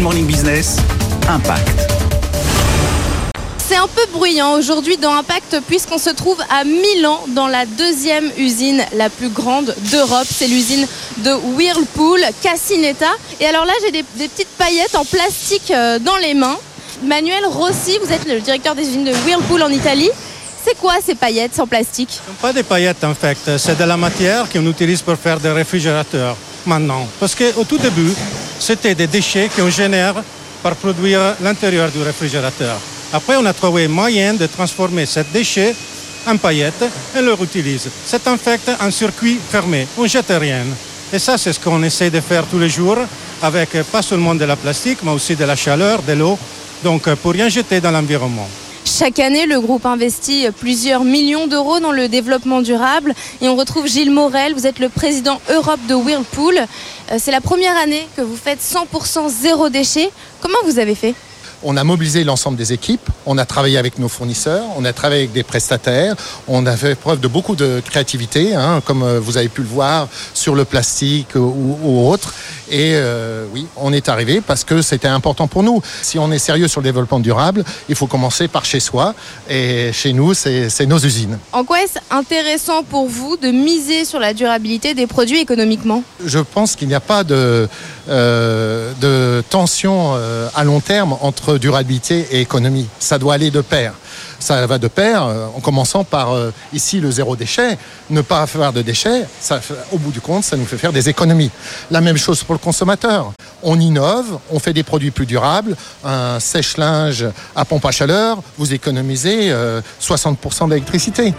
Good Morning Business, Impact. C'est un peu bruyant aujourd'hui dans Impact puisqu'on se trouve à Milan dans la deuxième usine la plus grande d'Europe. C'est l'usine de Whirlpool, Cassinetta. Et alors là, j'ai des, des petites paillettes en plastique euh, dans les mains. Manuel Rossi, vous êtes le directeur des usines de Whirlpool en Italie. C'est quoi ces paillettes en plastique? Ce ne sont pas des paillettes en fait, c'est de la matière qu'on utilise pour faire des réfrigérateurs maintenant. Parce qu'au tout début, c'était des déchets qu'on génère pour produire l'intérieur du réfrigérateur. Après, on a trouvé moyen de transformer ces déchets en paillettes et le réutilise. C'est en fait un circuit fermé, on ne jette rien. Et ça, c'est ce qu'on essaie de faire tous les jours avec pas seulement de la plastique, mais aussi de la chaleur, de l'eau, donc pour rien jeter dans l'environnement. Chaque année, le groupe investit plusieurs millions d'euros dans le développement durable. Et on retrouve Gilles Morel, vous êtes le président Europe de Whirlpool. Euh, C'est la première année que vous faites 100% zéro déchet. Comment vous avez fait? On a mobilisé l'ensemble des équipes, on a travaillé avec nos fournisseurs, on a travaillé avec des prestataires, on a fait preuve de beaucoup de créativité, hein, comme euh, vous avez pu le voir sur le plastique ou, ou autre. Et euh, oui, on est arrivé parce que c'était important pour nous. Si on est sérieux sur le développement durable, il faut commencer par chez soi. Et chez nous, c'est nos usines. En quoi est-ce intéressant pour vous de miser sur la durabilité des produits économiquement? Je pense qu'il n'y a pas de, euh, de tension euh, à long terme entre durabilité et économie. Ça doit aller de pair. Ça va de pair, euh, en commençant par euh, ici le zéro déchet. Ne pas faire de déchets, au bout du compte, ça nous fait faire des économies. La même chose pour le consommateur. On innove, on fait des produits plus durables. Un sèche-linge à pompe à chaleur, vous économisez euh, 60% d'électricité.